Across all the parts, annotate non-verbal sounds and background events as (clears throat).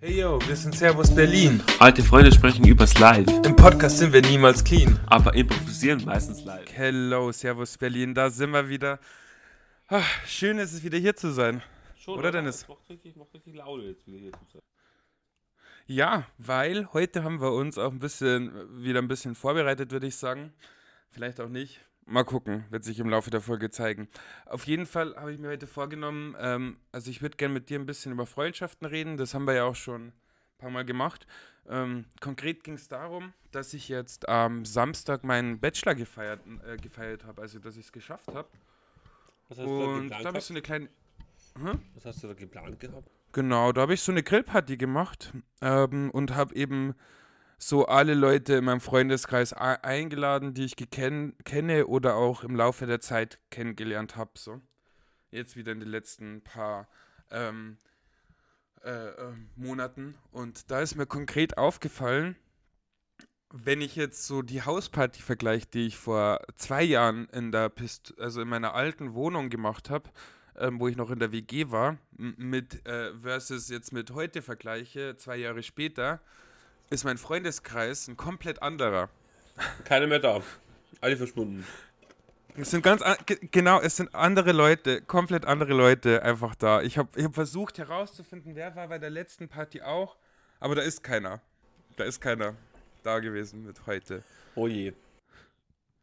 Hey yo, wir sind Servus Berlin. Alte Freunde sprechen übers Live, Im Podcast sind wir niemals clean. aber improvisieren meistens live. Hello, Servus Berlin, da sind wir wieder. Ah, schön ist es wieder hier zu sein. Schon, Oder, Dennis? Macht richtig, macht richtig Laune jetzt wieder hier zu sein. Ja, weil heute haben wir uns auch ein bisschen, wieder ein bisschen vorbereitet, würde ich sagen. Vielleicht auch nicht. Mal gucken, wird sich im Laufe der Folge zeigen. Auf jeden Fall habe ich mir heute vorgenommen, ähm, also ich würde gerne mit dir ein bisschen über Freundschaften reden. Das haben wir ja auch schon ein paar Mal gemacht. Ähm, konkret ging es darum, dass ich jetzt am Samstag meinen Bachelor gefeiert, äh, gefeiert habe, also dass ich es geschafft habe. Was hast, du da Und geplant da habe ich so gehabt? eine kleine. Was hast du da geplant gehabt? Genau, da habe ich so eine Grillparty gemacht ähm, und habe eben so alle Leute in meinem Freundeskreis a- eingeladen, die ich kenne oder auch im Laufe der Zeit kennengelernt habe. So. Jetzt wieder in den letzten paar ähm, äh, äh, Monaten. Und da ist mir konkret aufgefallen, wenn ich jetzt so die Hausparty vergleiche, die ich vor zwei Jahren in der Pist also in meiner alten Wohnung gemacht habe, ähm, wo ich noch in der WG war, mit äh, versus jetzt mit heute vergleiche, zwei Jahre später, ist mein Freundeskreis ein komplett anderer. Keiner mehr da. Alle verschwunden. Es sind ganz an- ge- genau, es sind andere Leute, komplett andere Leute einfach da. Ich habe ich hab versucht herauszufinden, wer war bei der letzten Party auch, aber da ist keiner. Da ist keiner da gewesen mit heute. Oh je.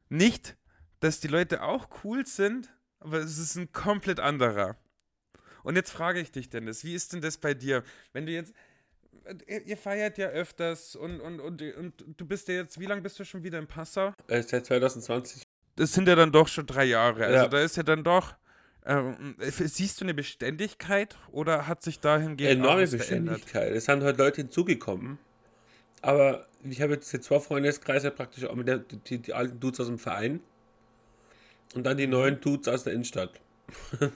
Nicht, dass die Leute auch cool sind, aber es ist ein komplett anderer. Und jetzt frage ich dich, Dennis, wie ist denn das bei dir? Wenn du jetzt, ihr, ihr feiert ja öfters und, und, und, und du bist ja jetzt, wie lange bist du schon wieder in Passau? Äh, seit 2020. Das sind ja dann doch schon drei Jahre. Also Ja. da ist ja dann doch, ähm, siehst du eine Beständigkeit oder hat sich dahingehend auch Enorme verändert? Beständigkeit. Es sind halt Leute hinzugekommen. Aber ich habe jetzt zwei Freundeskreise praktisch auch mit der, die, die alten Dudes aus dem Verein. Und dann die neuen Dudes aus der Innenstadt. (laughs)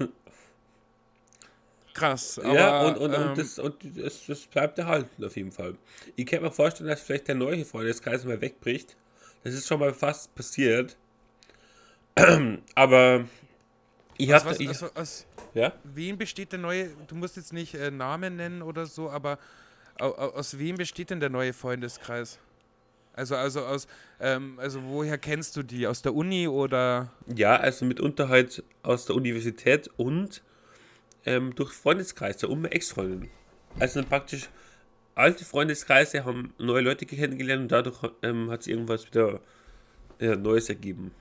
Krass. Aber, ja, und, und, ähm, und, das, und das, das bleibt erhalten auf jeden Fall. Ich kann mir vorstellen, dass vielleicht der neue Freundeskreis mal wegbricht. Das ist schon mal fast passiert. (clears throat) Aber ich habe. was, aus, Ja? wem besteht der neue, du musst jetzt nicht äh, Namen nennen oder so, aber au, au, aus wem besteht denn der neue Freundeskreis? Also, also aus, ähm, also woher kennst du die? Aus der Uni oder? Ja, also mitunter halt aus der Universität und ähm, durch Freundeskreise und meine Ex-Freundin. Also dann praktisch alte Freundeskreise haben neue Leute kennengelernt und dadurch ähm, hat es irgendwas wieder ja, Neues ergeben.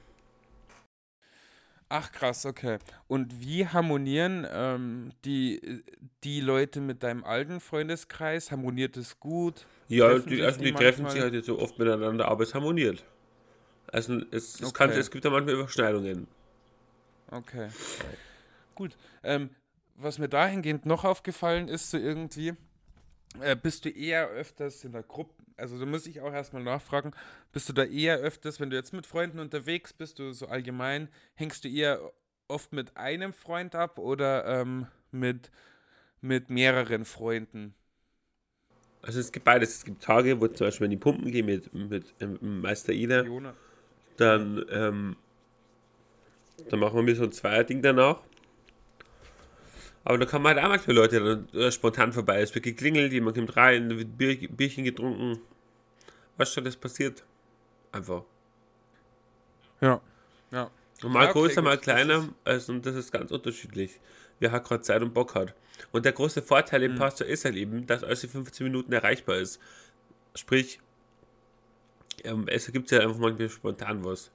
Ach krass, okay. Und wie harmonieren ähm, die, die Leute mit deinem alten Freundeskreis? Harmoniert es gut? Ja, Treffen die, also die die treffen sich halt jetzt so oft miteinander, aber es harmoniert. Also es, es, kann, Okay. es gibt ja manchmal Überschneidungen. Okay. Gut. Ähm, was mir dahingehend noch aufgefallen ist, so irgendwie, äh, bist du eher öfters in der Gruppe, also da muss ich auch erstmal nachfragen, bist du da eher öfters, wenn du jetzt mit Freunden unterwegs bist, du so allgemein, hängst du eher oft mit einem Freund ab oder ähm, mit, mit mehreren Freunden? Also es gibt beides. Es gibt Tage, wo zum Beispiel wenn die Pumpen gehen mit, mit ähm, Meister Ida, dann, ähm, dann machen wir mir so ein Zweierding danach. Aber da kann man halt auch manchmal Leute dann äh, spontan vorbei. Es wird geklingelt, jemand kommt rein, da wird Bier, Bierchen getrunken. Was schon das passiert. Einfach. Ja. Ja. Und mal Ja, okay, größer, mal kleiner. Also, und das ist ganz unterschiedlich. Wer hat gerade Zeit und Bock hat. Und der große Vorteil Mhm. im Pastor ist halt eben, dass alles in 15 Minuten erreichbar ist. Sprich, ähm, es ergibt ja einfach manchmal spontan was.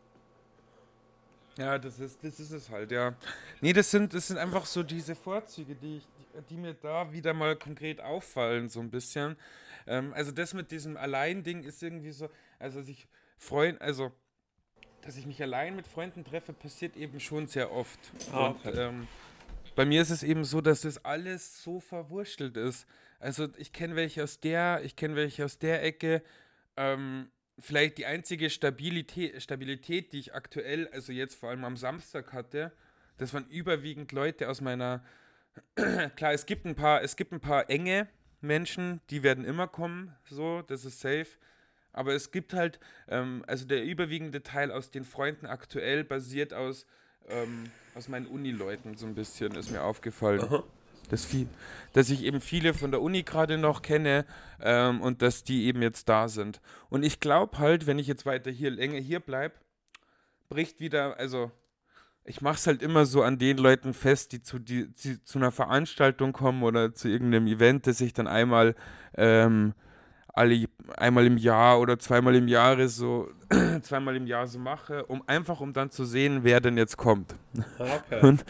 Ja, das ist, das ist es halt, ja. Nee, das sind, das sind einfach so diese Vorzüge, die, ich, die, die mir da wieder mal konkret auffallen, so ein bisschen. Ähm, also das mit diesem Allein-Ding ist irgendwie so, also sich freuen, also dass ich mich allein mit Freunden treffe, passiert eben schon sehr oft. Ah, Und okay. ähm, bei mir ist es eben so, dass das alles so verwurstelt ist. Also ich kenne welche aus der, ich kenne welche aus der Ecke. Ähm, vielleicht die einzige Stabilität, Stabilität, die ich aktuell, also jetzt vor allem am Samstag hatte, das waren überwiegend Leute aus meiner. (clears throat) Klar, es gibt ein paar, es gibt ein paar enge Menschen, die werden immer kommen, so, das ist safe. Aber es gibt halt, ähm, also der überwiegende Teil aus den Freunden aktuell basiert aus, ähm, aus meinen Unileuten so ein bisschen, ist mir aufgefallen. Aha. Dass, viel, dass ich eben viele von der Uni gerade noch kenne ähm, und dass die eben jetzt da sind. Und ich glaube halt, wenn ich jetzt weiter hier länger hier bleibe, bricht wieder, also ich mache es halt immer so an den Leuten fest, die zu, die, die zu einer Veranstaltung kommen oder zu irgendeinem Event, das ich dann einmal ähm, alle einmal im Jahr oder zweimal im Jahr so (clears throat) zweimal im Jahr so mache, um einfach um dann zu sehen, wer denn jetzt kommt. Okay. Und,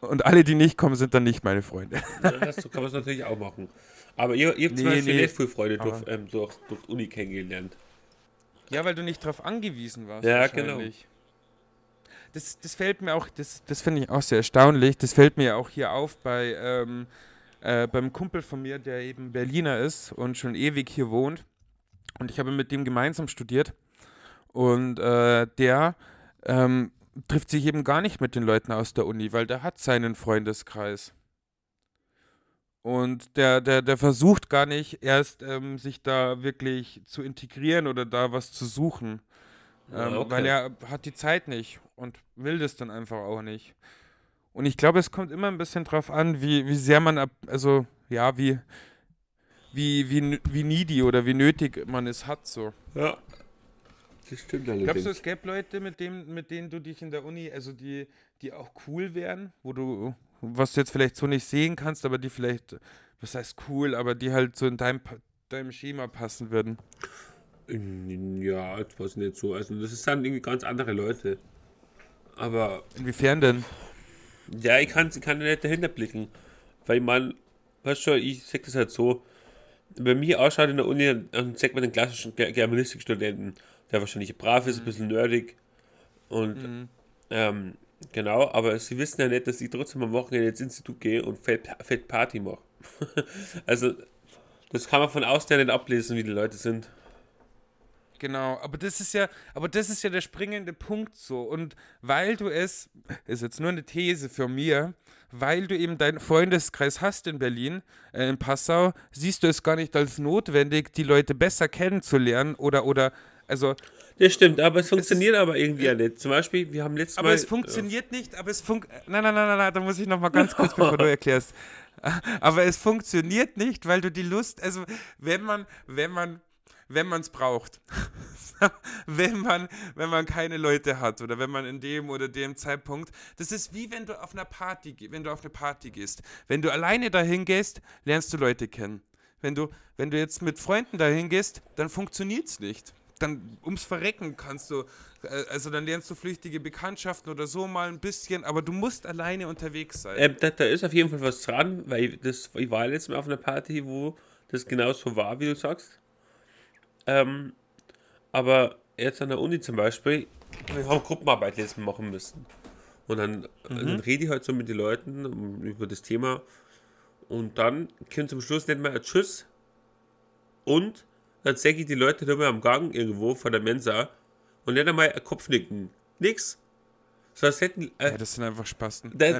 und alle, die nicht kommen, sind dann nicht meine Freunde. Ja, das so kann man es natürlich auch machen. Aber ihr, ihr habt zum Nee, Beispiel nee. viel Freunde durch, ähm, durch, durch Uni kennengelernt. Ja, weil du nicht darauf angewiesen warst. Ja, wahrscheinlich. Das, das fällt mir auch, das, das finde ich auch sehr erstaunlich. Das fällt mir ja auch hier auf bei ähm, äh, beim Kumpel von mir, der eben Berliner ist und schon ewig hier wohnt. Und ich habe mit dem gemeinsam studiert. Und äh, der ähm, trifft sich eben gar nicht mit den Leuten aus der Uni, weil der hat seinen Freundeskreis. Und der, der, der versucht gar nicht erst, ähm, sich da wirklich zu integrieren oder da was zu suchen. Ähm, okay. Weil er hat die Zeit nicht und will das dann einfach auch nicht. Und ich glaube, es kommt immer ein bisschen drauf an, wie, wie sehr man, ab, also ja, wie, wie, wie, wie needy oder wie nötig man es hat. So. Ja. Das stimmt allerdings. Glaubst du, es gäbe Leute, mit, dem, mit denen du dich in der Uni, also die, die auch cool wären, wo du, was du jetzt vielleicht so nicht sehen kannst, aber die vielleicht, was heißt cool, aber die halt so in deinem, deinem Schema passen würden? Ja, das ich nicht so. Also das sind irgendwie ganz andere Leute. Aber Inwiefern denn? ja, ich kann, ich kann nicht dahinter blicken. Weil man, weißt du, ich sag das halt so, bei mir ausschaut in der Uni, dann sagt man den klassischen Ger- Germanistikstudenten, der wahrscheinlich brav ist, ein bisschen nerdig und Mhm. ähm, genau, aber sie wissen ja nicht, dass ich trotzdem am Wochenende ins Institut gehe und fett, fett Party mache. (laughs) also das kann man von außen ja nicht ablesen, wie die Leute sind. Genau, aber das ist ja, aber das ist ja der springende Punkt so. Und weil du es, ist jetzt nur eine These für mir, weil du eben deinen Freundeskreis hast in Berlin, äh, in Passau, siehst du es gar nicht als notwendig, die Leute besser kennenzulernen oder, oder, also, Das stimmt, aber es funktioniert aber irgendwie ja nicht. Zum Beispiel, wir haben letztes aber Mal. es funktioniert nicht, aber es funktioniert, nein, nein, nein, nein, nein, da muss ich nochmal ganz kurz, bevor du (laughs) erklärst. Aber es funktioniert nicht, weil du die Lust, also, wenn man, wenn man, wenn man es braucht. (laughs) wenn man, wenn man keine Leute hat oder wenn man in dem oder dem Zeitpunkt. Das ist wie wenn du auf einer Party, wenn du auf eine Party gehst. Wenn du alleine dahin gehst, lernst du Leute kennen. Wenn du, wenn du jetzt mit Freunden dahin gehst, dann funktioniert es nicht. Dann ums Verrecken kannst du, äh, also dann lernst du flüchtige Bekanntschaften oder so mal ein bisschen, aber du musst alleine unterwegs sein. Ähm, da, da ist auf jeden Fall was dran, weil ich das, ich war letztes Mal auf einer Party, wo das genauso war, wie du sagst. Ähm, aber jetzt an der Uni zum Beispiel, wir haben Gruppenarbeit letztes Mal machen müssen. Und dann, dann rede ich halt so mit den Leuten über das Thema. Und dann kommt zum Schluss nicht mehr ein Tschüss. Und dann sage ich die Leute da mal am Gang irgendwo vor der Mensa und nicht einmal ein Kopfnicken. Nix. So als hätten, äh, ja, das sind einfach Spasten. da,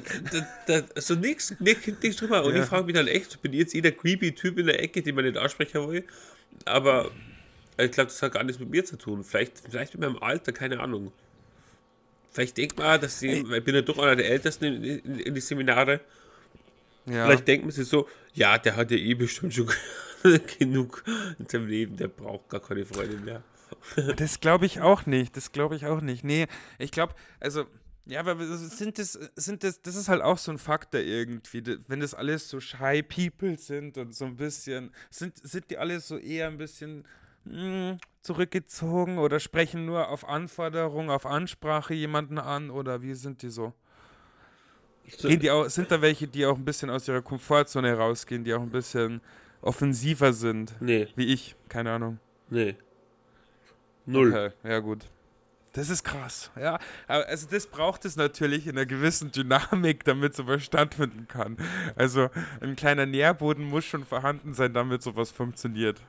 da, da, so nix, nix, nix drüber. Und Ja. ich frage mich dann echt, bin ich jetzt eh der creepy Typ in der Ecke, den man nicht aussprechen will? Aber ich glaube, das hat gar nichts mit mir zu tun. Vielleicht, vielleicht mit meinem Alter, keine Ahnung. Vielleicht denkt man, dass ich, weil ich bin ja doch einer der Ältesten in, in, in die Seminare. ja. Vielleicht denkt man sich so, ja, der hat ja eh bestimmt schon (laughs) genug in seinem Leben, der braucht gar keine Freunde mehr. (laughs) Das glaube ich auch nicht. Das glaube ich auch nicht. Nee, ich glaube, also, ja, aber sind das, sind das, das ist halt auch so ein Faktor irgendwie. Wenn das alles so shy people sind und so ein bisschen, sind, sind die alle so eher ein bisschen mh, zurückgezogen oder sprechen nur auf Anforderung, auf Ansprache jemanden an oder wie sind die so? So, Gehen die auch, sind da welche, die auch ein bisschen aus ihrer Komfortzone rausgehen, die auch ein bisschen offensiver sind? nee, Wie ich, keine Ahnung. nee. Null. Okay, ja gut. Das ist krass. Ja, also das braucht es natürlich in einer gewissen Dynamik, damit sowas stattfinden kann. Also ein kleiner Nährboden muss schon vorhanden sein, damit sowas funktioniert.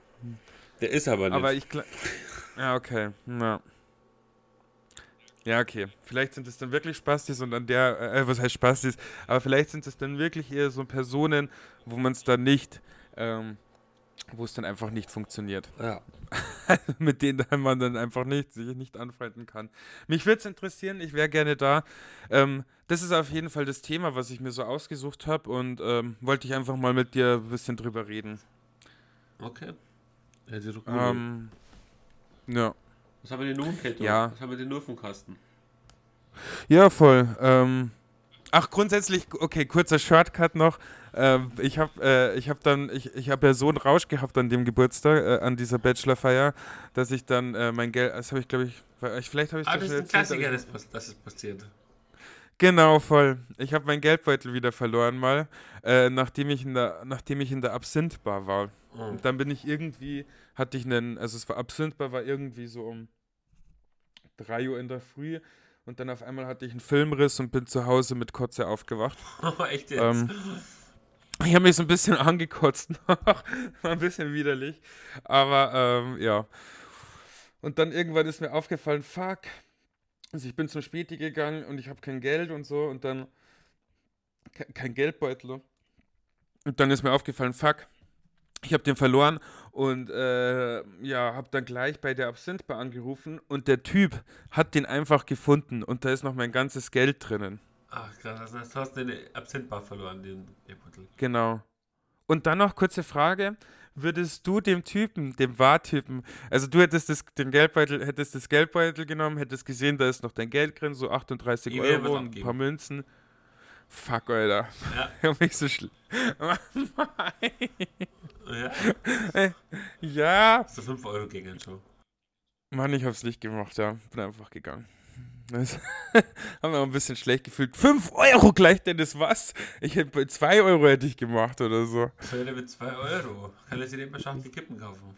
Der ist aber nicht. Aber ich glaube. Ja, okay. Ja. Ja, okay. Vielleicht sind es dann wirklich Spastis und an der, äh, was heißt Spastis, aber vielleicht sind es dann wirklich eher so Personen, wo man es dann nicht, ähm, wo es dann einfach nicht funktioniert. ja. (laughs) mit denen man dann einfach nicht, sich nicht anfreunden kann. Mich würde es interessieren, ich wäre gerne da. Ähm, das ist auf jeden Fall das Thema, was ich mir so ausgesucht habe und ähm, wollte ich einfach mal mit dir ein bisschen drüber reden. Okay. Ja, ähm, ja. Was haben wir denn nun, Peter? Ja. Was haben wir denn nur vom Kasten? Ja, voll. Ähm, ach, grundsätzlich, okay, kurzer Shortcut noch. Ähm, ich habe äh, hab dann, ich, ich habe ja so einen Rausch gehabt an dem Geburtstag, äh, an dieser Bachelorfeier, dass ich dann äh, mein Geld, das habe ich glaube ich, vielleicht habe ich ah, das ist ein Klassiker, das, das ist passiert. Genau, voll. Ich habe meinen Geldbeutel wieder verloren mal, äh, nachdem ich in der, nachdem ich in der Absinthbar war. Oh. Und dann bin ich irgendwie, hatte ich einen, also es war Absinthbar, war irgendwie so um 3 Uhr in der Früh und dann auf einmal hatte ich einen Filmriss und bin zu Hause mit Kotze aufgewacht. (laughs) Oh, echt jetzt? Ähm, ich habe mich so ein bisschen (laughs) angekotzt (laughs) War ein bisschen widerlich. Aber ähm, ja. Und dann irgendwann ist mir aufgefallen, fuck. Also ich bin zum Späti gegangen und ich habe kein Geld und so und dann kein Geldbeutel. Und dann ist mir aufgefallen, fuck, ich habe den verloren und äh, ja, habe dann gleich bei der Absinthbar angerufen und der Typ hat den einfach gefunden und da ist noch mein ganzes Geld drinnen. Ach krass, das hast du den Absinthbar verloren, den Beutel. Genau. Und dann noch kurze Frage, würdest du dem Typen, dem Wahrtypen, also du hättest das, den Geldbeutel, hättest das Geldbeutel genommen, hättest gesehen, da ist noch dein Geld drin, so 38 ich Euro und ein paar Münzen. Fuck, Alter. Ja. (laughs) Ich hab mich so schlimm. (laughs) ja. (laughs) ja. So 5 Euro gegen schon. Mann, ich hab's nicht gemacht, ja. Bin einfach gegangen. Das (laughs) haben wir ein bisschen schlecht gefühlt. 5 Euro gleich denn das was? Ich hätte 2 Euro hätte ich gemacht oder so. Was soll mit 2 Euro? Kann er sich nicht mehr schaffen, die Kippen kaufen?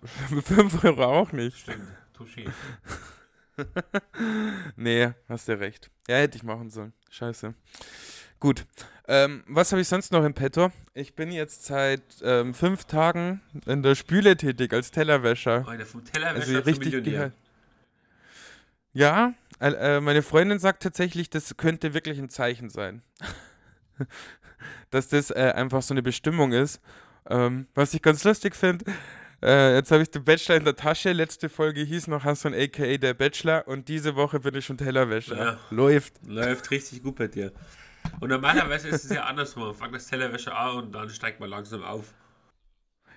(laughs) Mit 5 Euro auch nicht. Stimmt, touché. nee, hast du recht. Ja, hätte ich machen sollen. Scheiße. Gut. Ähm, was habe ich sonst noch im Petto? Ich bin jetzt seit ähm, fünf Tagen in der Spüle tätig als Tellerwäscher. Oh, vom Tellerwäscher also richtig Millionär. Ja, äh, meine Freundin sagt tatsächlich, das könnte wirklich ein Zeichen sein. (laughs) Dass das äh, einfach so eine Bestimmung ist. Ähm, was ich ganz lustig finde, äh, jetzt habe ich den Bachelor in der Tasche. Letzte Folge hieß noch Hassan aka der Bachelor und diese Woche bin ich schon Tellerwäscher. Ja, Läuft. Läuft richtig gut bei dir. Und normalerweise ist es ja andersrum. Man fängt das Tellerwäscher an und dann steigt man langsam auf.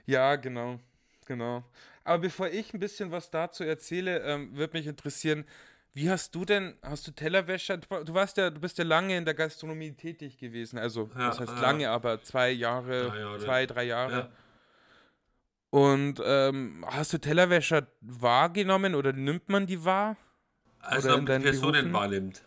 Ja, genau. Genau. Aber bevor ich ein bisschen was dazu erzähle, ähm, würde mich interessieren, wie hast du denn, hast du Tellerwäscher? Du warst ja, du bist ja lange in der Gastronomie tätig gewesen. Also, ja, das heißt ja. lange, aber zwei Jahre, ja, zwei, drei Jahre. Und ähm, hast du Tellerwäscher wahrgenommen oder nimmt man die wahr? Also, ob man die Personen Berufen? wahrnimmt.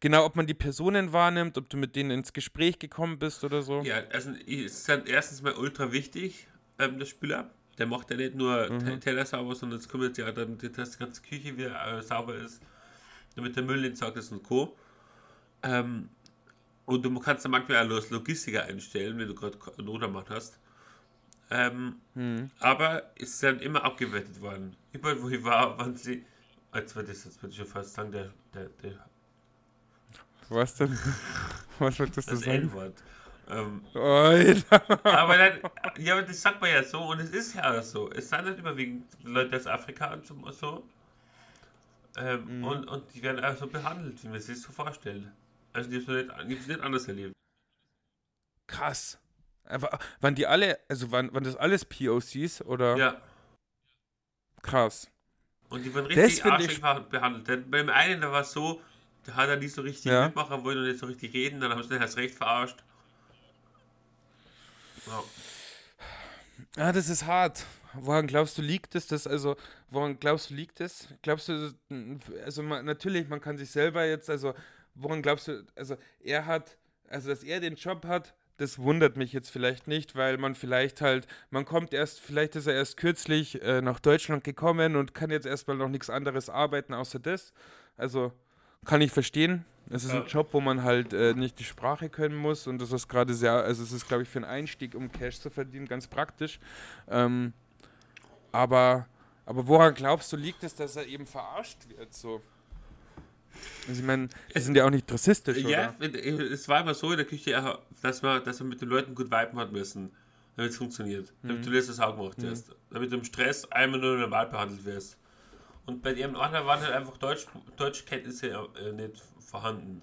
Genau, ob man die Personen wahrnimmt, ob du mit denen ins Gespräch gekommen bist oder so. Ja, also ist halt erstens mal ultra wichtig, ähm, der Spüler. Der macht ja nicht nur mhm. Teller sauber, sondern es kümmert sich auch darum, dass die ganze Küche wieder äh, sauber ist, damit der Müll entsorgt ist und Co. Ähm, und du kannst dann manchmal auch als Logistiker einstellen, wenn du gerade einen Notermann hast. Ähm, mhm. Aber es ist dann immer abgewertet worden. Überall, wo ich war, waren sie. Als war das, jetzt würde ich schon fast sagen, der, der, der was denn? (laughs) Was wolltest du das sagen? N-Wort. Ähm, (laughs) aber dann, ja, aber das sagt man ja so und es ist ja so. Es sind nicht überwiegend Leute aus Afrika und so. Ähm, mhm. und, und die werden auch so behandelt, wie man sich das so vorstellt. Also die haben es nicht, nicht anders erlebt. Krass. Aber waren die alle, also waren, waren das alles POCs oder? Ja. Krass. Und die waren richtig arschig behandelt. Denn beim einen, da war es so, hat er nicht so richtig ja. mitmachen wollen und nicht so richtig reden, dann haben sie den erst recht verarscht. Ja. Ah, das ist hart. Woran glaubst du, liegt es? Das, also, woran glaubst du, liegt es? Glaubst du, also man, natürlich, man kann sich selber jetzt, also, woran glaubst du, also er hat, also dass er den Job hat, das wundert mich jetzt vielleicht nicht, weil man vielleicht halt, man kommt erst, vielleicht ist er erst kürzlich äh, nach Deutschland gekommen und kann jetzt erstmal noch nichts anderes arbeiten außer das. Also kann ich verstehen. Es ist ja. ein Job, wo man halt äh, nicht die Sprache können muss und das ist gerade sehr, also es ist, glaube ich, für einen Einstieg, um Cash zu verdienen, ganz praktisch. Ähm, aber, aber woran glaubst du, liegt es, dass er eben verarscht wird? So? Also ich meine, die sind ja auch nicht rassistisch, Ja, oder? es war immer so in der Küche, dass man, dass man mit den Leuten gut viben hat müssen. damit es funktioniert. Mhm. Damit du das auch gemacht wirst. Damit du im Stress einmal nur normal behandelt wirst. Und bei dem anderen waren halt einfach Deutsch, Deutschkenntnisse äh, nicht vorhanden.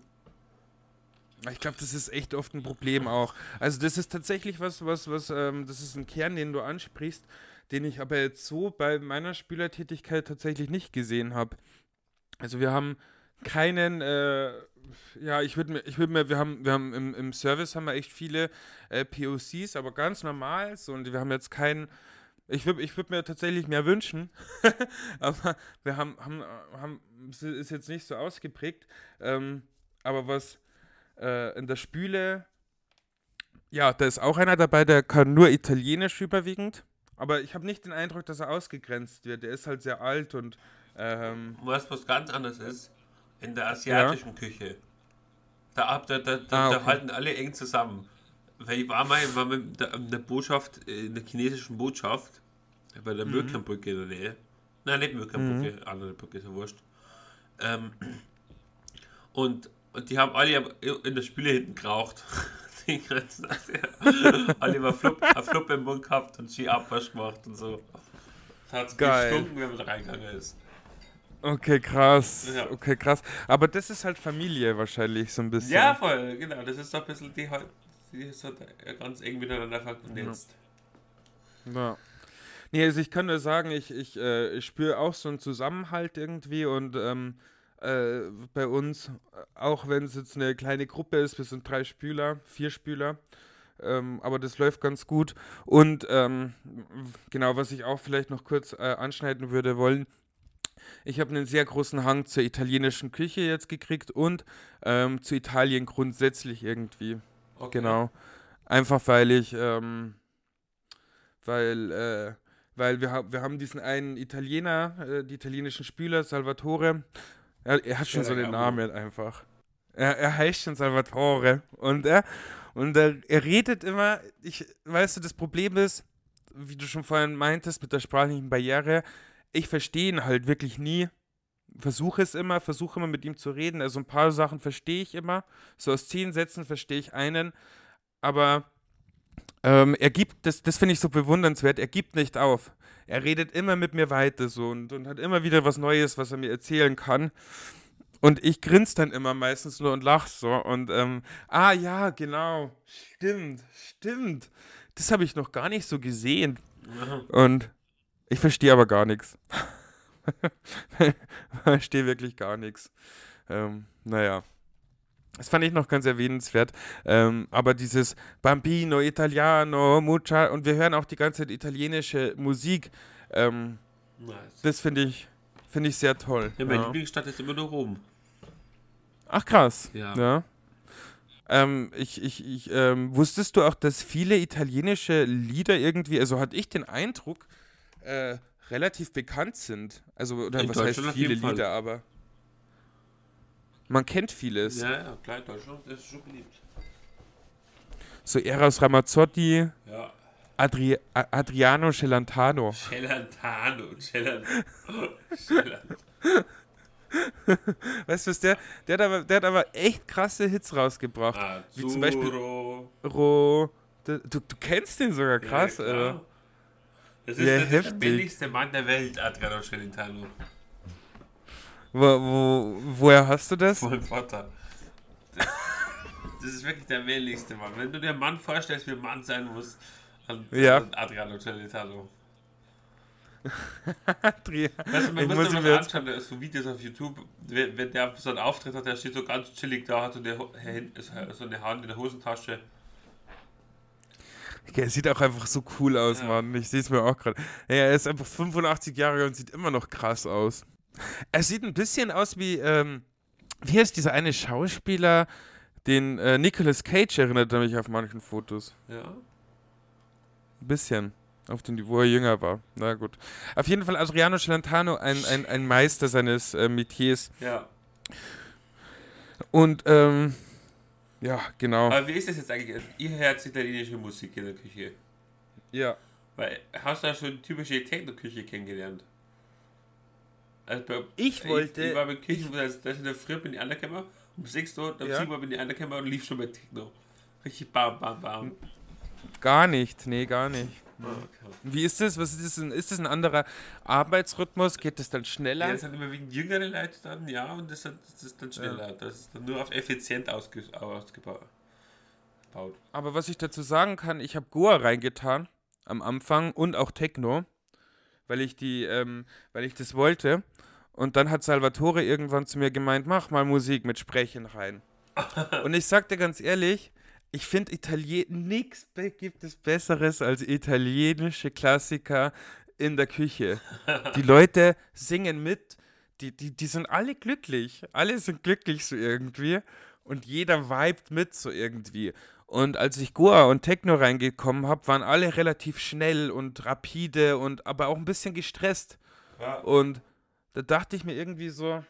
Ich glaube, das ist echt oft ein Problem auch. Also das ist tatsächlich was, was, was, ähm, das ist ein Kern, den du ansprichst, den ich aber jetzt so bei meiner Spielertätigkeit tatsächlich nicht gesehen habe. Also wir haben keinen, äh, ja, ich würde mir, ich würde mir, wir haben, wir haben im, im Service haben wir echt viele äh, POCs, aber ganz normal so und wir haben jetzt keinen, ich würde ich würd mir tatsächlich mehr wünschen, (laughs) aber wir haben, haben, haben, es ist jetzt nicht so ausgeprägt, ähm, aber was äh, in der Spüle, ja, da ist auch einer dabei, der kann nur Italienisch überwiegend, aber ich habe nicht den Eindruck, dass er ausgegrenzt wird, der ist halt sehr alt und ähm, Weißt du, was ganz anders ist? In der asiatischen Küche. Da, da, da, da, Ah, da okay. halten alle eng zusammen. Weil ich war mal, war mal in der, in der Botschaft, äh, in der chinesischen Botschaft, bei Mhm. der Mürkenbrücke in der Nähe. Nein, nicht Mürkenbrücke, andere Brücke, ist ja wurscht. Ähm, und, und die haben alle in der Spüle hinten geraucht. (laughs) Die ganzen (laughs) alle immer Flupp, eine Fluppe im Mund gehabt und Ski Abwasch gemacht und so. Das hat gestunken, wenn man reingegangen ist. Okay, krass. Ja. Okay, krass. Aber das ist halt Familie wahrscheinlich so ein bisschen. Ja, voll, genau. Das ist doch ein bisschen die, die ist halt ganz eng miteinander vernetzt. Ja. Nee, also ich kann nur sagen, ich, ich, äh, ich spüre auch so einen Zusammenhalt irgendwie und ähm, äh, bei uns, auch wenn es jetzt eine kleine Gruppe ist, wir sind drei Spüler, vier Spüler, ähm, aber das läuft ganz gut. Und ähm, genau, was ich auch vielleicht noch kurz äh, anschneiden würde wollen, ich habe einen sehr großen Hang zur italienischen Küche jetzt gekriegt und ähm, zu Italien grundsätzlich irgendwie. Okay. Genau. Einfach weil ich, ähm, weil, äh, weil wir, wir haben diesen einen Italiener, äh, die italienischen Spieler, Salvatore. Er, er hat schon so den. Namen einfach. Er, er heißt schon Salvatore. Und er, und er, er redet immer, ich, weißt du, das Problem ist, wie du schon vorhin meintest, mit der sprachlichen Barriere, ich verstehe ihn halt wirklich nie. Versuche es immer, versuche immer mit ihm zu reden. Also ein paar Sachen verstehe ich immer. So aus zehn Sätzen verstehe ich einen. Aber ähm, er gibt, das, das finde ich so bewundernswert, er gibt nicht auf. Er redet immer mit mir weiter so und, und hat immer wieder was Neues, was er mir erzählen kann. Und ich grinse dann immer meistens nur und lach so. Und ähm, ah ja, genau. Stimmt, stimmt. Das habe ich noch gar nicht so gesehen. Und ich verstehe aber gar nichts. (laughs) (laughs) ich verstehe wirklich gar nichts. Ähm, naja. Das fand ich noch ganz erwähnenswert. Ähm, aber dieses Bambino, Italiano, Mucha und wir hören auch die ganze Zeit italienische Musik. Ähm, Nice. das finde ich, finde ich sehr toll. Ja, meine Ja. Lieblingsstadt ist immer nur Rom. Ach krass. Ja. ja. Ähm, ich, ich, ich, ähm, wusstest du auch, dass viele italienische Lieder irgendwie, also hatte ich den Eindruck, äh, relativ bekannt sind. Also, oder In was heißt viele. Lieder, aber man kennt vieles. Ja, ja, klar, Deutschland ist schon beliebt. So Eros Ramazzotti, Ja. Adri Adriano Celentano. Celentano, Celant. (laughs) Celant. Weißt du was, der, der, hat aber, der hat aber echt krasse Hits rausgebracht. Wie zum Beispiel- Azzurro. Ro, du, du kennst den sogar krass, ja. Das ist, Ja, der billigste Mann der Welt, Adriano Celentano. Wo, wo, woher hast du das? Von Vater. Das, ist wirklich der männlichste Mann. Wenn du dir einen Mann vorstellst, wie ein Mann sein muss, dann Ja. Adriano Celentano. Adri Weißt du, man Ich muss sich mal anschauen, da ist so Videos auf YouTube, wenn, wenn der so einen Auftritt hat, der steht so ganz chillig da, hat so eine, so eine Hand in der Hosentasche. Er sieht auch einfach so cool aus, Ja. Mann. Ich sehe es mir auch gerade. Er ist einfach 85 Jahre und sieht immer noch krass aus. Er sieht ein bisschen aus wie, ähm, wie heißt dieser eine Schauspieler, den äh, Nicolas Cage erinnert er mich auf manchen Fotos. Ja. Ein bisschen. Auf den, wo er jünger war. Na gut. Auf jeden Fall Adriano Celentano, ein, ein, ein Meister seines äh, Metiers. Ja. Und, ähm, ja, genau. Aber wie ist das jetzt eigentlich? Ihr hört italienische Musik in der Küche. Ja. Weil, hast du ja schon typische Techno-Küche kennengelernt? Also bei, Ich wollte- Ich, ich war bei Küchen, da ist in der Früh bin ich angekommen, um 6 Uhr, um Ja. 7 Uhr bin ich angekommen und lief schon bei Techno. Richtig bam, bam, bam. Gar nicht, nee, gar nicht. Wie ist das? Was ist das? Ein, ist das ein anderer Arbeitsrhythmus? Geht das dann Ja, schneller? das sind überwiegend jüngere Leute dann, ja, und das, das ist dann schneller. Das ist dann nur auf effizient ausge, ausgebaut. Baut. Aber was ich dazu sagen kann, ich habe Goa reingetan am Anfang und auch Techno, weil ich die, ähm, weil ich das wollte. Und dann hat Salvatore irgendwann zu mir gemeint, mach mal Musik mit Sprechen rein. (laughs) und ich sagte ganz ehrlich, ich finde Italien nichts gibt es besseres als italienische Klassiker in der Küche. (laughs) Die Leute singen mit, die, die, die sind alle glücklich. Alle sind glücklich so irgendwie. Und jeder vibet mit so irgendwie. Und als ich Goa und Techno reingekommen habe, waren alle relativ schnell und rapide und aber auch ein bisschen gestresst. Ja. Und da dachte ich mir irgendwie so,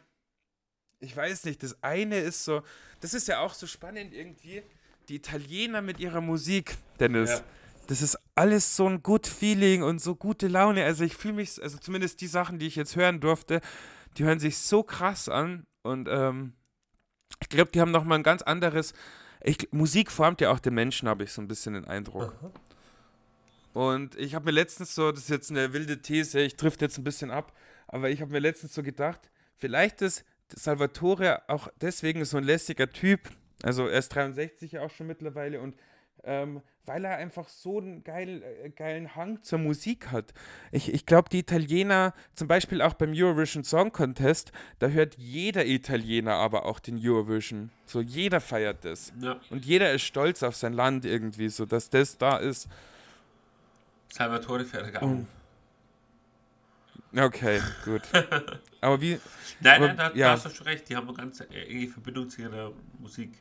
ich weiß nicht, das eine ist so, das ist ja auch so spannend irgendwie, die Italiener mit ihrer Musik, Dennis. Ja. Das ist alles so ein gut Feeling und so gute Laune. Also ich fühle mich, also zumindest die Sachen, die ich jetzt hören durfte, die hören sich so krass an und ähm, ich glaube, die haben nochmal ein ganz anderes. Ich, Musik formt ja auch den Menschen, habe ich so ein bisschen den Eindruck. Und ich habe mir letztens so, das ist jetzt eine wilde These, ich trifft jetzt ein bisschen ab, aber ich habe mir letztens so gedacht, vielleicht ist Salvatore auch deswegen so ein lässiger Typ. Also er ist 63 ja auch schon mittlerweile und ähm, weil er einfach so einen geil, äh, geilen Hang zur Musik hat. Ich, ich glaube, die Italiener, zum Beispiel auch beim Eurovision Song Contest, da hört jeder Italiener aber auch den Eurovision. So jeder feiert das. Ja. Und jeder ist stolz auf sein Land irgendwie, so dass das da ist. Salvatore Ferragamo. Und- Okay, gut. (laughs) Aber wie, Nein, aber- nein, da, ja. hast du schon recht. Die haben eine ganz äh, enge Verbindung zu ihrer Musik.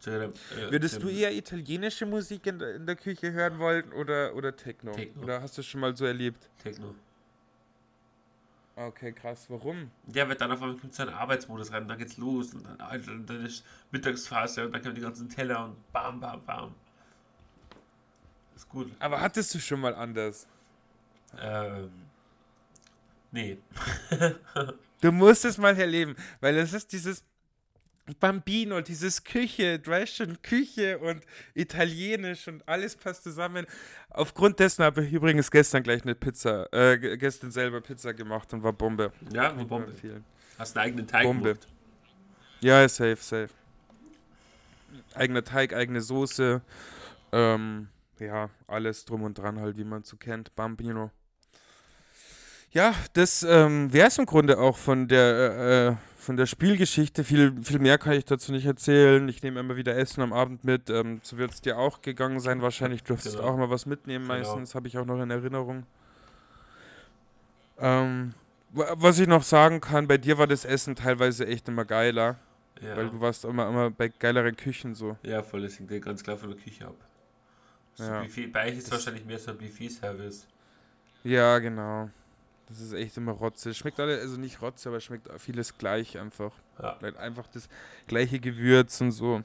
Zu ihrer, äh, würdest du eher italienische Musik in, der- in der Küche hören wollen oder, oder Techno? Techno. Oder hast du es schon mal so erlebt? Techno. Okay, krass. Warum? Ja, weil dann auf einmal kommt so ein Arbeitsmodus rein, dann geht's los und dann, Alter, und dann ist Mittagsphase und dann kommen die ganzen Teller und bam, bam, bam. Ist gut. Aber hattest du schon mal anders? Ähm, nee. (laughs) Du musst es mal erleben, weil es ist dieses Bambino, dieses Küche, du weißt schon, Küche und Italienisch und alles passt zusammen. Aufgrund dessen habe ich übrigens gestern gleich eine Pizza, äh, ge- gestern selber Pizza gemacht und war Bombe. Ja, nur Bombe. empfehlen. Hast einen eigenen Teig Bombe. gemacht. Ja, safe, safe. Eigener Teig, eigene Soße. Ähm, ja, alles drum und dran halt, wie man so kennt. Bambino. Ja, das ähm, wäre es im Grunde auch von der, äh, äh, von der Spielgeschichte. Viel, viel mehr kann ich dazu nicht erzählen. Ich nehme immer wieder Essen am Abend mit. Ähm, so wird es dir auch gegangen sein. Wahrscheinlich dürftest du Genau. auch mal was mitnehmen. Genau. Meistens habe ich auch noch in Erinnerung. Ähm, wa- was ich noch sagen kann, bei dir war das Essen teilweise echt immer geiler. Ja. Weil du warst immer, immer bei geileren Küchen so. ja, voll, das hängt ganz klar von der Küche ab. So Ja. Buffet, bei euch ist Das- wahrscheinlich mehr so ein Buffet-Service. Ja, genau. Das ist echt immer Rotze. Schmeckt alle, also nicht Rotze, aber schmeckt vieles gleich einfach. Ja. Einfach das gleiche Gewürz und so.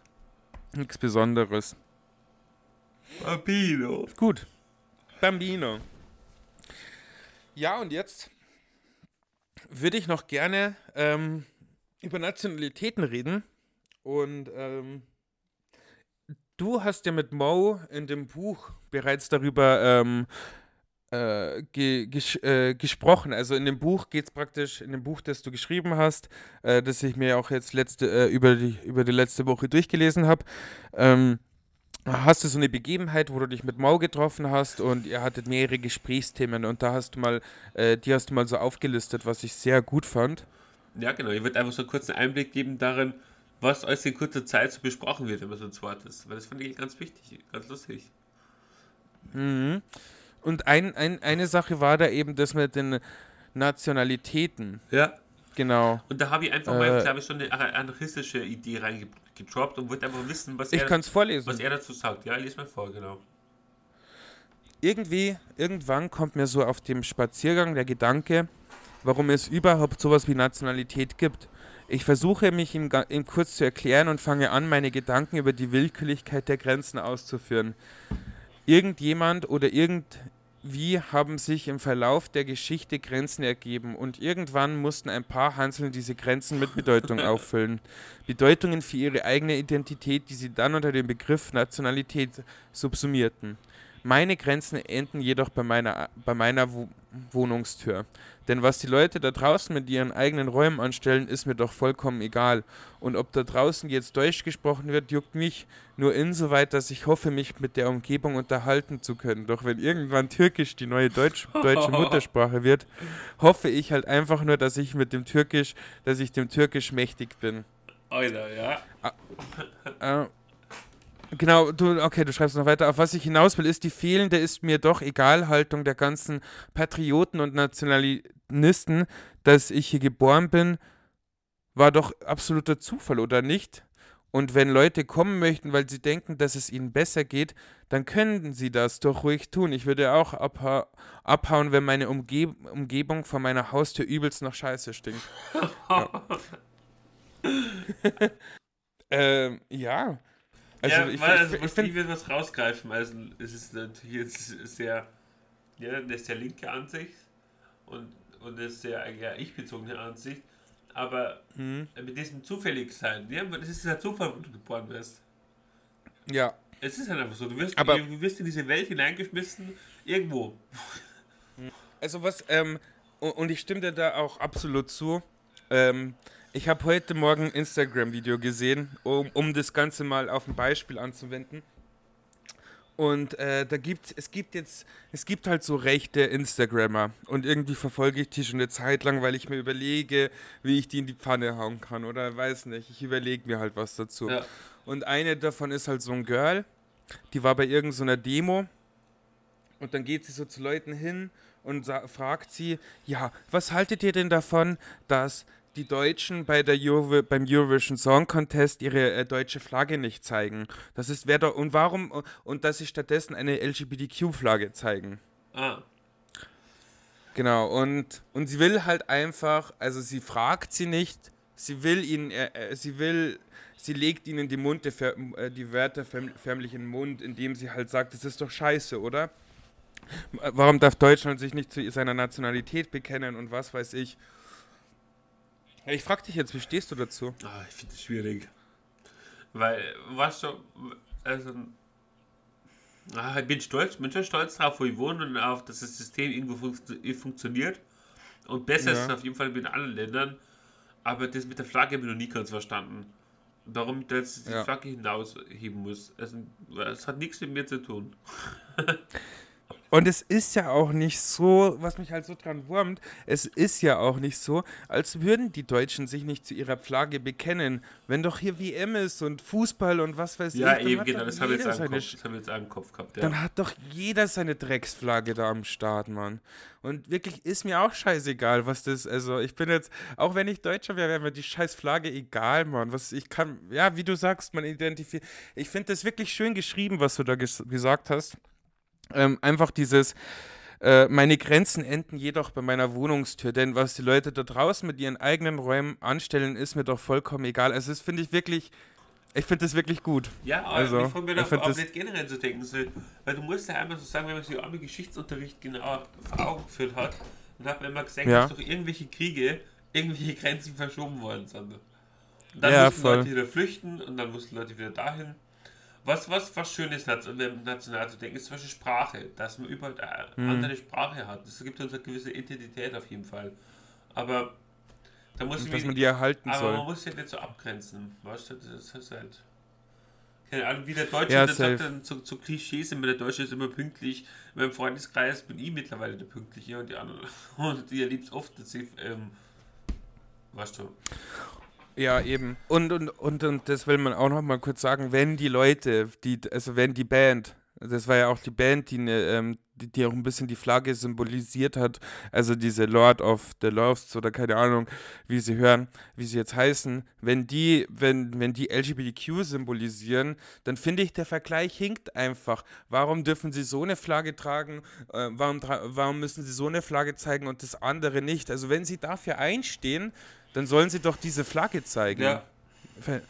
Nichts Besonderes. Bambino. Gut. Bambino. Ja, und jetzt würde ich noch gerne ähm, über Nationalitäten reden. Und ähm, du hast ja mit Mo in dem Buch bereits darüber ähm, äh, ge ges äh, gesprochen. Also in dem Buch geht es praktisch, in dem Buch, das du geschrieben hast, äh, das ich mir auch jetzt letzte, äh, über, die, über die letzte Woche durchgelesen habe, ähm, hast du so eine Begebenheit, wo du dich mit Mau getroffen hast und ihr hattet mehrere Gesprächsthemen und da hast du mal, äh, die hast du mal so aufgelistet, was ich sehr gut fand. Ja, genau. Ich würde einfach so einen kurzen Einblick geben darin, was alles in kurzer Zeit so besprochen wird, wenn man so zu Wort ist. Weil das fand ich ganz wichtig, ganz lustig. Mhm. Und ein, ein, eine Sache war da eben das mit den Nationalitäten. Ja. Genau. Und da habe ich einfach mal, Äh, glaube ich, so eine anarchistische Idee reingedroppt und wollte einfach wissen, was Ich er, vorlesen. was er dazu sagt. Ja, lies mal vor, genau. irgendwie, irgendwann kommt mir so auf dem Spaziergang der Gedanke, warum es überhaupt sowas wie Nationalität gibt. Ich versuche mich ihm, ihm kurz zu erklären und fange an, meine Gedanken über die Willkürlichkeit der Grenzen auszuführen. Irgendjemand oder irgend, wie haben sich im Verlauf der Geschichte Grenzen ergeben und irgendwann mussten ein paar Hanseln diese Grenzen mit Bedeutung (laughs) auffüllen. Bedeutungen für ihre eigene Identität, die sie dann unter dem Begriff Nationalität subsumierten. Meine Grenzen enden jedoch bei meiner, bei meiner Wohnungstür. Denn was die Leute da draußen mit ihren eigenen Räumen anstellen, ist mir doch vollkommen egal. Und ob da draußen jetzt Deutsch gesprochen wird, juckt mich nur insoweit, dass ich hoffe, mich mit der Umgebung unterhalten zu können. Doch wenn irgendwann Türkisch die neue Deutsch, deutsche (laughs) Muttersprache wird, hoffe ich halt einfach nur, dass ich mit dem Türkisch, dass ich dem Türkisch mächtig bin. Alter, ja. Ah, äh, Genau, du, okay, du schreibst noch weiter. Auf was ich hinaus will, ist die fehlende, ist mir doch egal Haltung der ganzen Patrioten und Nationalisten, dass ich hier geboren bin, war doch absoluter Zufall, oder nicht? Und wenn Leute kommen möchten, weil sie denken, dass es ihnen besser geht, dann können sie das doch ruhig tun. Ich würde auch abha abhauen, wenn meine Umge Umgebung vor meiner Haustür übelst nach Scheiße stinkt. (laughs) ja. (laughs) ähm, ja. Also ja, ich, weil, also, ich, ich, ich will was rausgreifen. Also es ist natürlich jetzt sehr, ja, ist der linke Ansicht und, und das ist sehr ja, ich-bezogene Ansicht. Aber mhm. mit diesem Zufälligsein, ja, das ist ja Zufall, wo du geboren wirst. Ja. Es ist halt einfach so. Du wirst, aber, du wirst in diese Welt hineingeschmissen, irgendwo. Also was, ähm, und ich stimme dir da auch absolut zu. Ähm, ich habe heute Morgen ein Instagram-Video gesehen, um, um das Ganze mal auf ein Beispiel anzuwenden. Und äh, da gibt es gibt jetzt, es gibt halt so rechte Instagrammer und irgendwie verfolge ich die schon eine Zeit lang, weil ich mir überlege, wie ich die in die Pfanne hauen kann oder weiß nicht. Ich überlege mir halt was dazu. Ja. Und eine davon ist halt so ein Girl, die war bei irgendeiner so Demo und dann geht sie so zu Leuten hin und fragt sie, ja, was haltet ihr denn davon, dass die Deutschen bei der Euro, beim Eurovision Song Contest ihre äh, deutsche Flagge nicht zeigen. Das ist wer doch und warum und dass sie stattdessen eine LGBTQ-Flagge zeigen. Ah. Genau und und sie will halt einfach, also sie fragt sie nicht, sie will ihnen, äh, äh sie will, sie legt ihnen die Munde, äh, die Wörter förmlich in den Mund, indem sie halt sagt, das ist doch scheiße, oder? Warum darf Deutschland sich nicht zu seiner Nationalität bekennen und was weiß ich? Ja, ich frag dich jetzt, wie stehst du dazu? Ah, ich finde es schwierig. Weil, was du, also, ah, ich bin stolz, bin schon stolz darauf, wo ich wohne und auf, dass das System irgendwo fun funktioniert. Und besser ja. ist es auf jeden Fall in allen Ländern. Aber das mit der Flagge habe ich noch nie ganz verstanden. Warum das die ja. Flagge hinausheben muss. Also, es hat nichts mit mir zu tun. (laughs) Und es ist ja auch nicht so, was mich halt so dran wurmt, es ist ja auch nicht so, als würden die Deutschen sich nicht zu ihrer Flagge bekennen. Wenn doch hier WM ist und Fußball und was weiß ja, ich. Ja, eben, genau, das habe ich jetzt seine, Kopf, jetzt im Kopf gehabt. Ja. Dann hat doch jeder seine Drecksflagge da am Start, Mann. Und wirklich ist mir auch scheißegal, was das, also ich bin jetzt, auch wenn ich Deutscher wäre, wäre mir die scheiß Flagge egal, Mann. Was ich kann, ja, wie du sagst, man identifiziert. Ich finde das wirklich schön geschrieben, was du da ges gesagt hast. Ähm, einfach dieses, äh, meine Grenzen enden jedoch bei meiner Wohnungstür, denn was die Leute da draußen mit ihren eigenen Räumen anstellen, ist mir doch vollkommen egal. Also das finde ich wirklich, ich finde das wirklich gut. Ja, aber also, ich fange mir auch, auch nicht generell zu denken, weil du musst ja einmal so sagen, wenn man sich arme Geschichtsunterricht genau vor Augen geführt hat, dann hat man immer gesagt, ja. dass durch irgendwelche Kriege irgendwelche Grenzen verschoben worden sind. Und dann ja, mussten voll. Leute wieder flüchten und dann mussten Leute wieder dahin. Was, was, was schön ist, national zu denken, ist zum Beispiel Sprache, dass man überall eine mhm. andere Sprache hat. Das gibt uns eine gewisse Identität auf jeden Fall. Aber da muss dass man die erhalten aber soll. Aber man muss ja nicht so abgrenzen. Weißt du, das ist halt. Keine Ahnung, wie der Deutsche ja, sagt dann zu, zu Klischees, immer der Deutsche ist immer pünktlich. In meinem Freundeskreis bin ich mittlerweile der Pünktliche und die anderen. (laughs) Und die erlebt es oft, dass sie. Ähm, weißt du. Ja, eben. Und, und, und, und das will man auch noch mal kurz sagen, wenn die Leute, die, also wenn die Band, das war ja auch die Band, die, ne, ähm, die, die, auch ein bisschen die Flagge symbolisiert hat, also diese Lord of the Lost oder keine Ahnung, wie sie hören, wie sie jetzt heißen, wenn die, wenn, wenn die LGBTQ symbolisieren, dann finde ich, der Vergleich hinkt einfach. Warum dürfen sie so eine Flagge tragen? Äh, warum, warum müssen sie so eine Flagge zeigen und das andere nicht? Also wenn sie dafür einstehen, dann sollen sie doch diese Flagge zeigen. Ja. Ver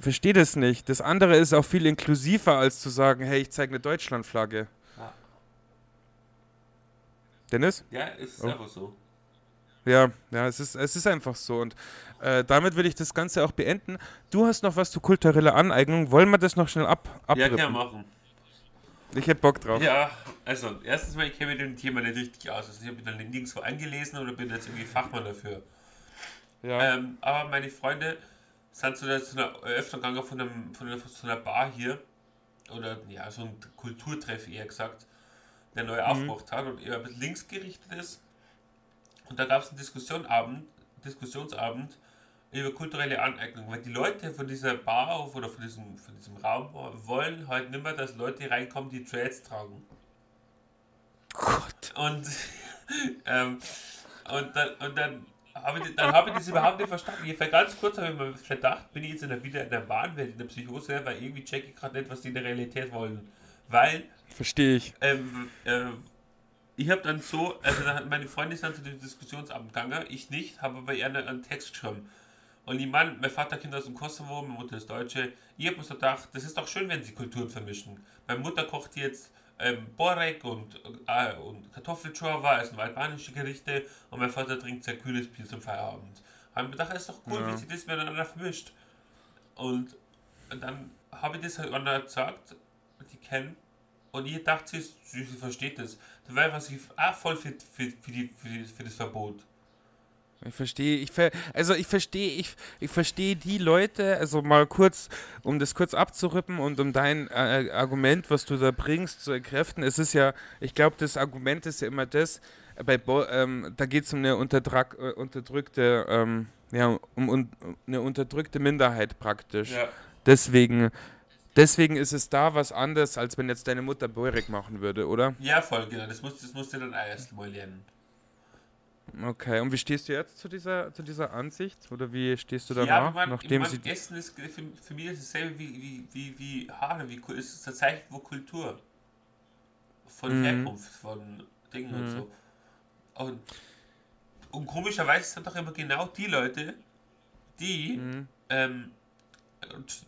Verstehe das nicht. Das andere ist auch viel inklusiver, als zu sagen, hey, ich zeige eine Deutschlandflagge. Ja. Dennis? Ja, es ist Oh. einfach so. Ja, ja, es ist, es ist einfach so. Und äh, damit will ich das Ganze auch beenden. Du hast noch was zu kultureller Aneignung. Wollen wir das noch schnell ab Ja, kann abrippen? man machen. ich hätte Bock drauf. Ja, also erstens mal, ich kenne mit dem Thema nicht richtig aus. Also ich habe mich dann nirgendwo eingelesen oder bin jetzt irgendwie Fachmann dafür. Ja. Ähm, aber meine Freunde sind zu, der, zu einer Eröffnung gegangen von, einem, von, einer, von einer Bar hier. Oder ja, so ein Kulturtreff eher gesagt, der neu aufgemacht hat und eher ein bisschen links gerichtet ist. Und da gab es einen Diskussionsabend, Diskussionsabend über kulturelle Aneignung, weil die Leute von dieser Bar oder von diesem, von diesem Raum wollen halt nicht mehr, dass Leute reinkommen, die Dreads tragen. Gott. Und, (laughs) ähm, und dann, und dann ich, dann habe ich das überhaupt nicht verstanden. Ich für ganz kurz habe ich mir gedacht, bin ich jetzt in der, wieder in der Wahnwelt, in der Psychose, weil irgendwie checke ich gerade nicht, was die in der Realität wollen. Weil Verstehe ich. ähm, ähm, ich habe dann so, also meine Freunde sind zu dem Diskussionsabend gegangen, ich nicht, habe aber eher einen, Text geschrieben. Und ich meine, mein Vater kommt aus dem Kosovo, meine Mutter ist Deutsche. Ich habe mir so gedacht, das ist doch schön, wenn sie Kulturen vermischen. Meine Mutter kocht jetzt ähm, Borek und, äh, und Kartoffelchorba, also albanische Gerichte, und mein Vater trinkt sehr kühles Bier zum Feierabend. Habe ich mir gedacht, ist doch cool, Ja. wie sie das miteinander vermischt. Und, und dann habe ich das halt einer gesagt, die kennen, und ich dachte, sie, sie, versteht das. Da war einfach sie auch voll für, für, für, die, für, für das Verbot. Ich verstehe, ich ver also ich verstehe, ich, ich verstehe die Leute, also mal kurz, um das kurz abzurippen und um dein äh, Argument, was du da bringst, zu entkräften. Es ist ja, ich glaube, das Argument ist ja immer das, äh, bei Bo ähm, da geht es um eine unterdrück äh, unterdrückte, ähm, ja, um, um eine unterdrückte Minderheit praktisch. Ja. Deswegen, deswegen ist es da was anderes, als wenn jetzt deine Mutter Borek machen würde, oder? Ja, voll, genau. Das musst, das musst du dann erst mal lernen. Okay, und wie stehst du jetzt zu dieser, zu dieser Ansicht? Oder wie stehst du ja, danach, aber man, nachdem man, sie... Essen ist für, für mich dasselbe wie, wie, wie, wie Haare, wie es ist ein Zeichen von Kultur. Von Mhm. Herkunft, von Dingen und Mhm. so. Und, und komischerweise sind doch immer genau die Leute, die Mhm. ähm,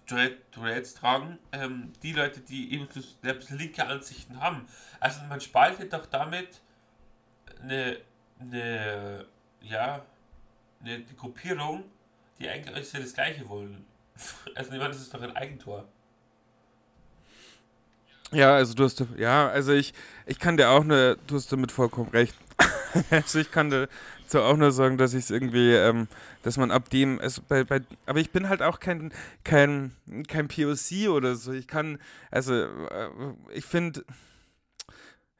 Dread- Dreads tragen, ähm, die Leute, die eben so ein bisschen linke Ansichten haben. Also man spaltet doch damit eine, eine ja, eine, eine Gruppierung, die eigentlich das Gleiche wollen. (laughs) Also ich meine, das ist doch ein Eigentor. Ja, also du hast, ja, also ich, ich kann dir auch nur, du hast damit vollkommen recht. (laughs) also ich kann dir so auch nur sagen, dass ich es irgendwie, ähm, dass man ab dem, also bei, bei, aber ich bin halt auch kein, kein, kein POC oder so. Ich kann, also äh, ich finde,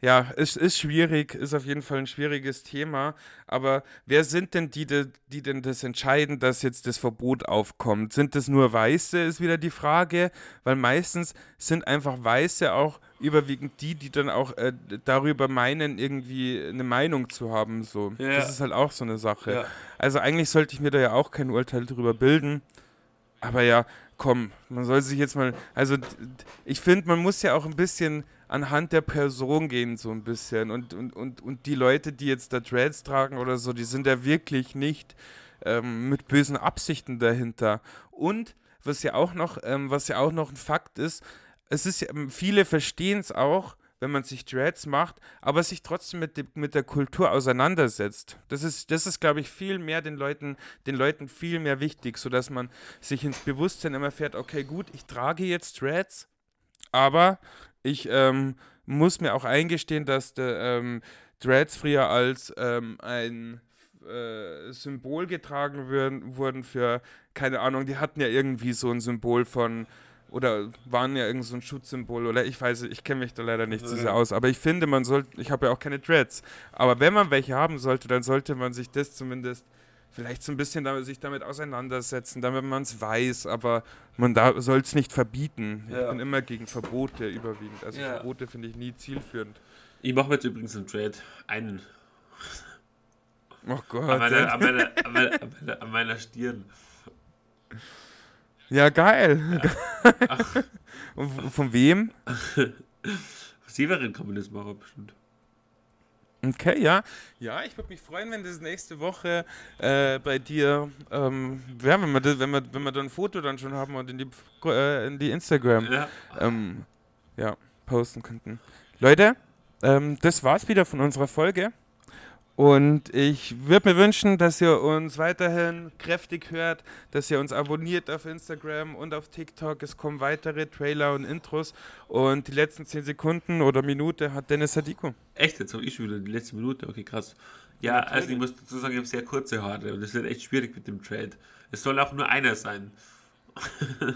ja, es ist schwierig, ist auf jeden Fall ein schwieriges Thema. Aber wer sind denn die, die, denn das entscheiden, dass jetzt das Verbot aufkommt? Sind das nur Weiße, ist wieder die Frage, weil meistens sind einfach Weiße auch überwiegend die, die dann auch äh, darüber meinen, irgendwie eine Meinung zu haben. So. Ja. Das ist halt auch so eine Sache. Ja. Also eigentlich sollte ich mir da ja auch kein Urteil drüber bilden. Aber ja, komm, man soll sich jetzt mal. Also ich finde, man muss ja auch ein bisschen anhand der Person gehen, so ein bisschen. Und, und, und, und die Leute, die jetzt da Dreads tragen oder so, die sind ja wirklich nicht ähm, mit bösen Absichten dahinter. Und was ja auch noch, ähm, was ja auch noch ein Fakt ist, es ist ähm, viele verstehen es auch, wenn man sich Dreads macht, aber sich trotzdem mit, dem, mit der Kultur auseinandersetzt. Das ist, das ist, glaube ich, viel mehr den Leuten, den Leuten viel mehr wichtig, sodass man sich ins Bewusstsein immer fährt, okay, gut, ich trage jetzt Dreads, aber ich ähm, muss mir auch eingestehen, dass der, ähm, Dreads früher als ähm, ein äh, Symbol getragen würden, wurden für, keine Ahnung, die hatten ja irgendwie so ein Symbol von, oder waren ja irgend so ein Schutzsymbol, oder? Ich weiß, ich kenne mich da leider nicht so sehr aus, aber ich finde, man sollte, ich habe ja auch keine Dreads, aber wenn man welche haben sollte, dann sollte man sich das zumindest vielleicht so ein bisschen damit, sich damit auseinandersetzen, damit man es weiß, aber man da soll es nicht verbieten. Ich Ja. bin immer gegen Verbote überwiegend. Also Ja. Verbote finde ich nie zielführend. Ich mache jetzt übrigens einen Trade. Einen. Oh Gott. An meiner, an, meiner, an, meiner, an, meiner, an meiner Stirn. Ja, geil. Und v- von wem? (laughs) Severin kann man das machen, bestimmt. Okay, ja. Ja, ich würde mich freuen, wenn das nächste Woche äh, bei dir, ähm, ja, wenn wir, das, wenn, wir, wenn wir dann ein Foto dann schon haben und in die, äh, in die Instagram Ja. ähm, ja, posten könnten. Leute, ähm, das war's wieder von unserer Folge. Und ich würde mir wünschen, dass ihr uns weiterhin kräftig hört, dass ihr uns abonniert auf Instagram und auf TikTok. Es kommen weitere Trailer und Intros. Und die letzten 10 Sekunden oder Minute hat Dennis Sadiko. Echt, jetzt habe ich schon wieder die letzte Minute. Okay, krass. Ja, also ich muss dazu sagen, ich habe sehr kurze Haare und es wird echt schwierig mit dem Trade. Es soll auch nur einer sein. (laughs)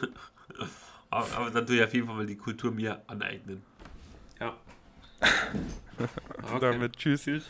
aber, aber dann tue ich auf jeden Fall mal die Kultur mir aneignen. Ja. (laughs) Okay. Damit tschüss. tschüss.